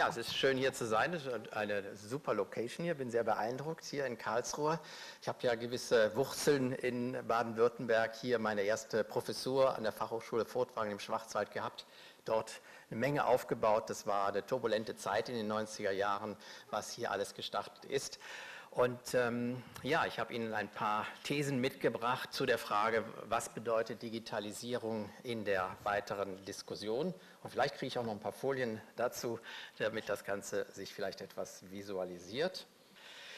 Ja, es ist schön hier zu sein. Es ist eine super Location hier. Bin sehr beeindruckt hier in Karlsruhe. Ich habe ja gewisse Wurzeln in Baden-Württemberg. Hier meine erste Professur an der Fachhochschule Furtwagen im Schwarzwald gehabt. Dort eine Menge aufgebaut. Das war eine turbulente Zeit in den 90er Jahren, was hier alles gestartet ist. Und ähm, ja, ich habe Ihnen ein paar Thesen mitgebracht zu der Frage, was bedeutet Digitalisierung in der weiteren Diskussion. Und vielleicht kriege ich auch noch ein paar Folien dazu, damit das Ganze sich vielleicht etwas visualisiert.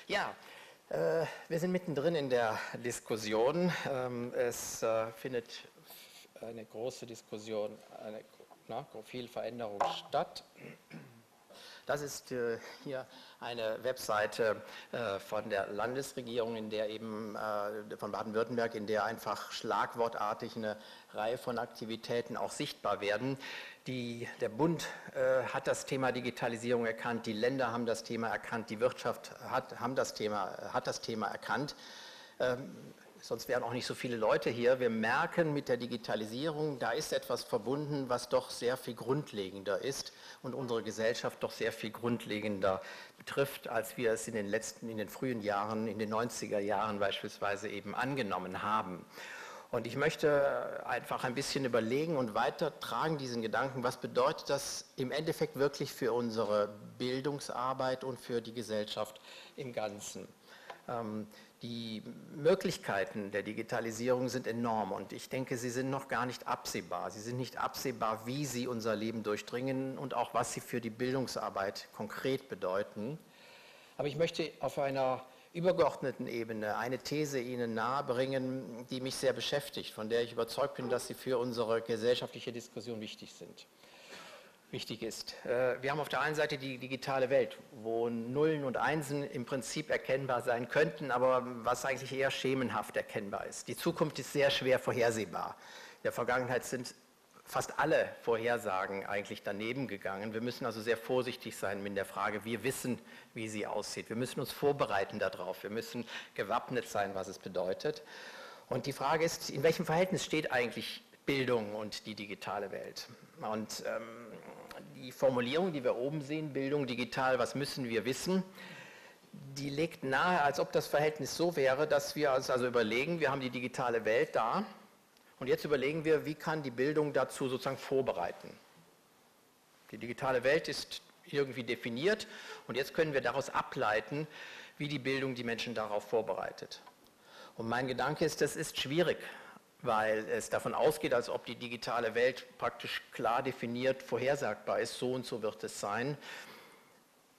Ja, äh, wir sind mittendrin in der Diskussion. Ähm, es äh, findet eine große Diskussion, eine, na, viel Veränderung statt. Das ist äh, hier eine Webseite äh, von der Landesregierung, in der eben äh, von Baden-Württemberg, in der einfach schlagwortartig eine Reihe von Aktivitäten auch sichtbar werden. Die, der Bund äh, hat das Thema Digitalisierung erkannt, die Länder haben das Thema erkannt, die Wirtschaft hat, haben das Thema, hat das Thema erkannt. Ähm, sonst wären auch nicht so viele Leute hier. Wir merken mit der Digitalisierung, da ist etwas verbunden, was doch sehr viel grundlegender ist und unsere Gesellschaft doch sehr viel grundlegender betrifft, als wir es in den letzten, in den frühen Jahren, in den 90er Jahren beispielsweise eben angenommen haben. Und ich möchte einfach ein bisschen überlegen und weitertragen diesen Gedanken, was bedeutet das im Endeffekt wirklich für unsere Bildungsarbeit und für die Gesellschaft im Ganzen. Ähm, die Möglichkeiten der Digitalisierung sind enorm und ich denke, sie sind noch gar nicht absehbar. Sie sind nicht absehbar, wie sie unser Leben durchdringen und auch was sie für die Bildungsarbeit konkret bedeuten. Aber ich möchte auf einer übergeordneten Ebene eine These Ihnen nahebringen, die mich sehr beschäftigt, von der ich überzeugt bin, dass sie für unsere gesellschaftliche Diskussion wichtig sind wichtig ist. Äh, wir haben auf der einen Seite die digitale Welt, wo Nullen und Einsen im Prinzip erkennbar sein könnten, aber was eigentlich eher schemenhaft erkennbar ist. Die Zukunft ist sehr schwer vorhersehbar. In der Vergangenheit sind fast alle Vorhersagen eigentlich daneben gegangen. Wir müssen also sehr vorsichtig sein mit der Frage, wir wissen, wie sie aussieht. Wir müssen uns vorbereiten darauf. Wir müssen gewappnet sein, was es bedeutet. Und die Frage ist, in welchem Verhältnis steht eigentlich Bildung und die digitale Welt? Und ähm, die Formulierung, die wir oben sehen, Bildung digital, was müssen wir wissen, die legt nahe, als ob das Verhältnis so wäre, dass wir uns also überlegen, wir haben die digitale Welt da und jetzt überlegen wir, wie kann die Bildung dazu sozusagen vorbereiten. Die digitale Welt ist irgendwie definiert und jetzt können wir daraus ableiten, wie die Bildung die Menschen darauf vorbereitet. Und mein Gedanke ist, das ist schwierig, weil es davon ausgeht, als ob die digitale Welt praktisch klar definiert, vorhersagbar ist, so und so wird es sein.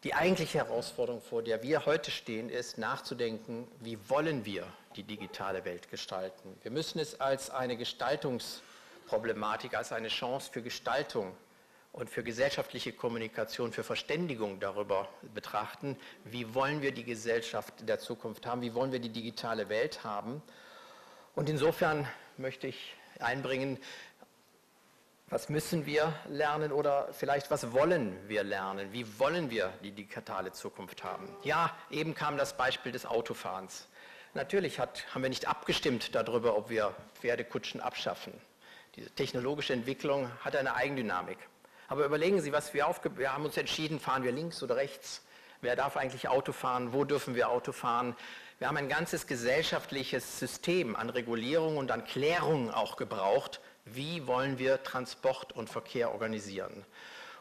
Die eigentliche Herausforderung, vor der wir heute stehen, ist nachzudenken, wie wollen wir die digitale Welt gestalten. Wir müssen es als eine Gestaltungsproblematik, als eine Chance für Gestaltung und für gesellschaftliche Kommunikation, für Verständigung darüber betrachten, wie wollen wir die Gesellschaft der Zukunft haben, wie wollen wir die digitale Welt haben. Und insofern möchte ich einbringen, was müssen wir lernen oder vielleicht was wollen wir lernen? Wie wollen wir die digitale Zukunft haben? Ja, eben kam das Beispiel des Autofahrens. Natürlich hat, haben wir nicht abgestimmt darüber, ob wir Pferdekutschen abschaffen. Diese technologische Entwicklung hat eine Eigendynamik. Aber überlegen Sie, was wir aufge wir haben uns entschieden, fahren wir links oder rechts? Wer darf eigentlich Auto fahren? Wo dürfen wir Auto fahren? Wir haben ein ganzes gesellschaftliches System an Regulierung und an Klärung auch gebraucht. Wie wollen wir Transport und Verkehr organisieren?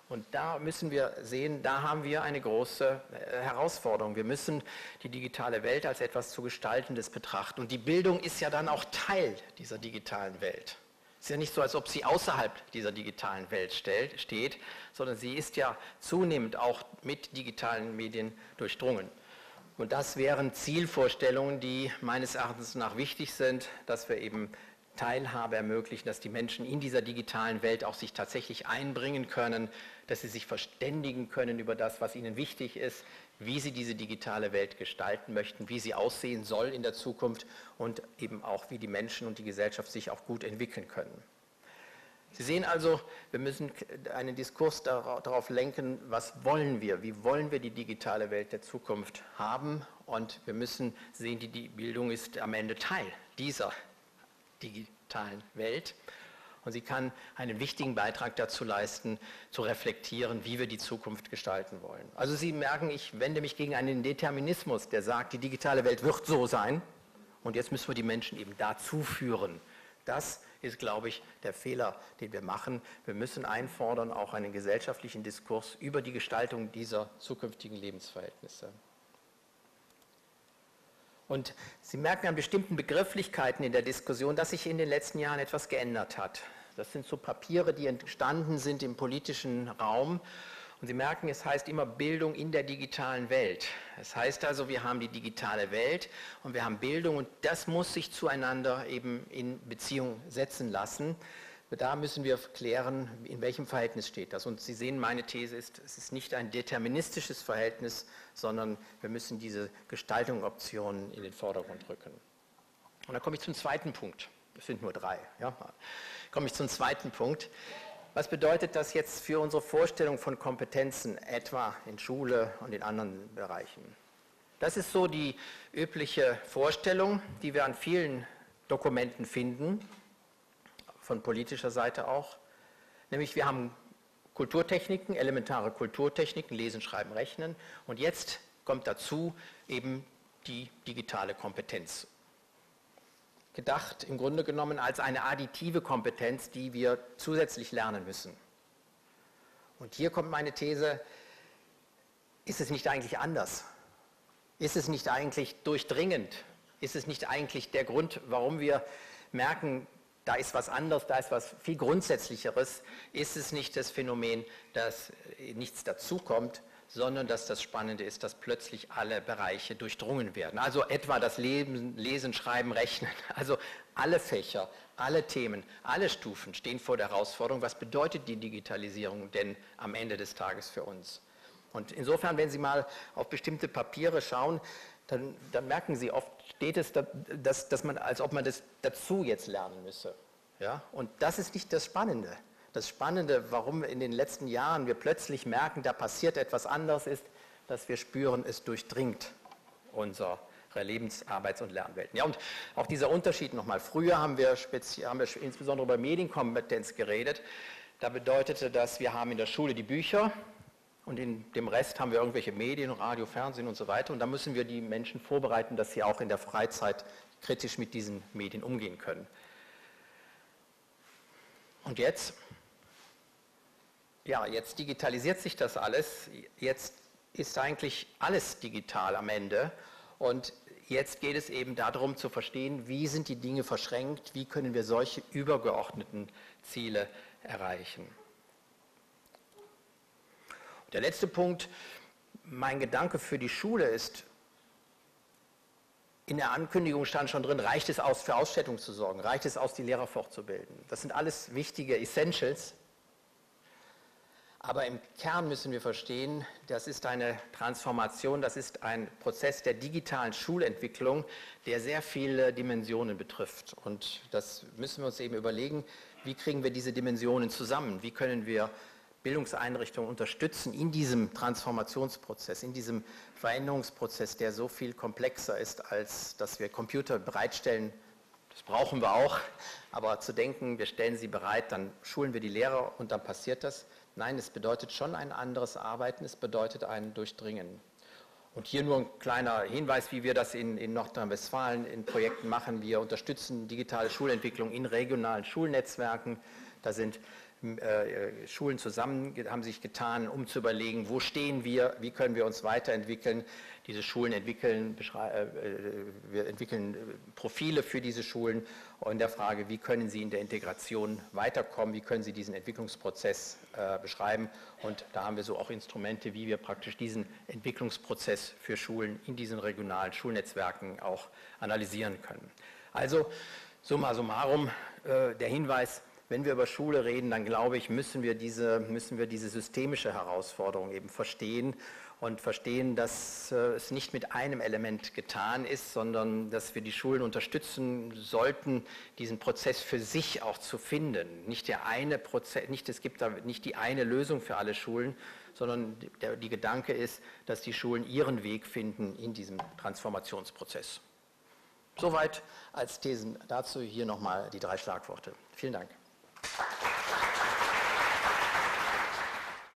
Und da müssen wir sehen, da haben wir eine große äh, Herausforderung. Wir müssen die digitale Welt als etwas zu Gestaltendes betrachten. Und die Bildung ist ja dann auch Teil dieser digitalen Welt. Es ist ja nicht so, als ob sie außerhalb dieser digitalen Welt steht, sondern sie ist ja zunehmend auch mit digitalen Medien durchdrungen. Und das wären Zielvorstellungen, die meines Erachtens nach wichtig sind, dass wir eben Teilhabe ermöglichen, dass die Menschen in dieser digitalen Welt auch sich tatsächlich einbringen können, dass sie sich verständigen können über das, was ihnen wichtig ist, wie sie diese digitale Welt gestalten möchten, wie sie aussehen soll in der Zukunft und eben auch, wie die Menschen und die Gesellschaft sich auch gut entwickeln können. Sie sehen also, wir müssen einen Diskurs darauf lenken, was wollen wir, wie wollen wir die digitale Welt der Zukunft haben und wir müssen sehen, die Bildung ist am Ende Teil dieser digitalen Welt. Und sie kann einen wichtigen Beitrag dazu leisten, zu reflektieren, wie wir die Zukunft gestalten wollen. Also Sie merken, ich wende mich gegen einen Determinismus, der sagt, die digitale Welt wird so sein und jetzt müssen wir die Menschen eben dazu führen. Das ist, glaube ich, der Fehler, den wir machen. Wir müssen einfordern, auch einen gesellschaftlichen Diskurs über die Gestaltung dieser zukünftigen Lebensverhältnisse. Und Sie merken an bestimmten Begrifflichkeiten in der Diskussion, dass sich in den letzten Jahren etwas geändert hat. Das sind so Papiere, die entstanden sind im politischen Raum. Und Sie merken, es heißt immer Bildung in der digitalen Welt. Es heißt also, wir haben die digitale Welt und wir haben Bildung und das muss sich zueinander eben in Beziehung setzen lassen. Da müssen wir klären, in welchem Verhältnis steht das. Und Sie sehen, meine These ist, es ist nicht ein deterministisches Verhältnis, sondern wir müssen diese Gestaltungsoptionen in den Vordergrund rücken. Und dann komme ich zum zweiten Punkt. Es sind nur drei. Ja? Komme ich zum zweiten Punkt. Was bedeutet das jetzt für unsere Vorstellung von Kompetenzen, etwa in Schule und in anderen Bereichen? Das ist so die übliche Vorstellung, die wir an vielen Dokumenten finden, von politischer Seite auch. Nämlich wir haben Kulturtechniken, elementare Kulturtechniken, Lesen, Schreiben, Rechnen. Und jetzt kommt dazu eben die digitale Kompetenz. Gedacht im Grunde genommen als eine additive Kompetenz, die wir zusätzlich lernen müssen. Und hier kommt meine These, ist es nicht eigentlich anders? Ist es nicht eigentlich durchdringend? Ist es nicht eigentlich der Grund, warum wir merken, da ist was anderes, da ist was viel Grundsätzlicheres, ist es nicht das Phänomen, dass nichts dazukommt, sondern dass das Spannende ist, dass plötzlich alle Bereiche durchdrungen werden. Also etwa das Leben, Lesen, Schreiben, Rechnen. Also alle Fächer, alle Themen, alle Stufen stehen vor der Herausforderung, was bedeutet die Digitalisierung denn am Ende des Tages für uns? Und insofern, wenn Sie mal auf bestimmte Papiere schauen, dann, dann merken Sie, oft steht es, dass, dass man, als ob man das dazu jetzt lernen müsse. Ja? Und das ist nicht das Spannende. Das Spannende, warum in den letzten Jahren wir plötzlich merken, da passiert etwas anderes, ist, dass wir spüren, es durchdringt unsere Lebens-, Arbeits- und Lernwelten. Ja, und auch dieser Unterschied nochmal. Früher haben wir, haben wir insbesondere über Medienkompetenz geredet. Da bedeutete das, wir haben in der Schule die Bücher, und in dem Rest haben wir irgendwelche Medien, Radio, Fernsehen und so weiter. Und da müssen wir die Menschen vorbereiten, dass sie auch in der Freizeit kritisch mit diesen Medien umgehen können. Und jetzt, ja, jetzt digitalisiert sich das alles. Jetzt ist eigentlich alles digital am Ende. Und jetzt geht es eben darum zu verstehen, wie sind die Dinge verschränkt, wie können wir solche übergeordneten Ziele erreichen. Der letzte Punkt, mein Gedanke für die Schule ist, in der Ankündigung stand schon drin, reicht es aus, für Ausstattung zu sorgen, reicht es aus, die Lehrer fortzubilden. Das sind alles wichtige Essentials. Aber im Kern müssen wir verstehen, das ist eine Transformation, das ist ein Prozess der digitalen Schulentwicklung, der sehr viele Dimensionen betrifft. Und das müssen wir uns eben überlegen, wie kriegen wir diese Dimensionen zusammen? Wie können wir Bildungseinrichtungen unterstützen in diesem Transformationsprozess, in diesem Veränderungsprozess, der so viel komplexer ist, als dass wir Computer bereitstellen. Das brauchen wir auch, aber zu denken, wir stellen sie bereit, dann schulen wir die Lehrer und dann passiert das. Nein, es bedeutet schon ein anderes Arbeiten, es bedeutet ein Durchdringen. Und hier nur ein kleiner Hinweis, wie wir das in, in Nordrhein-Westfalen in Projekten machen. Wir unterstützen digitale Schulentwicklung in regionalen Schulnetzwerken. Da sind äh, Schulen zusammen haben sich getan, um zu überlegen, wo stehen wir, wie können wir uns weiterentwickeln. Diese Schulen entwickeln, äh, wir entwickeln Profile für diese Schulen in der Frage, wie können sie in der Integration weiterkommen, wie können sie diesen Entwicklungsprozess äh, beschreiben. Und da haben wir so auch Instrumente, wie wir praktisch diesen Entwicklungsprozess für Schulen in diesen regionalen Schulnetzwerken auch analysieren können. Also summa summarum der Hinweis, wenn wir über Schule reden, dann glaube ich, müssen wir diese, müssen wir diese systemische Herausforderung eben verstehen und verstehen, dass äh, es nicht mit einem Element getan ist, sondern dass wir die Schulen unterstützen sollten, diesen Prozess für sich auch zu finden. Nicht der eine Prozess, nicht, es gibt da nicht die eine Lösung für alle Schulen, sondern der, die Gedanke ist, dass die Schulen ihren Weg finden in diesem Transformationsprozess. Soweit als Thesen dazu. Hier nochmal die drei Schlagworte. Vielen Dank. Thank you.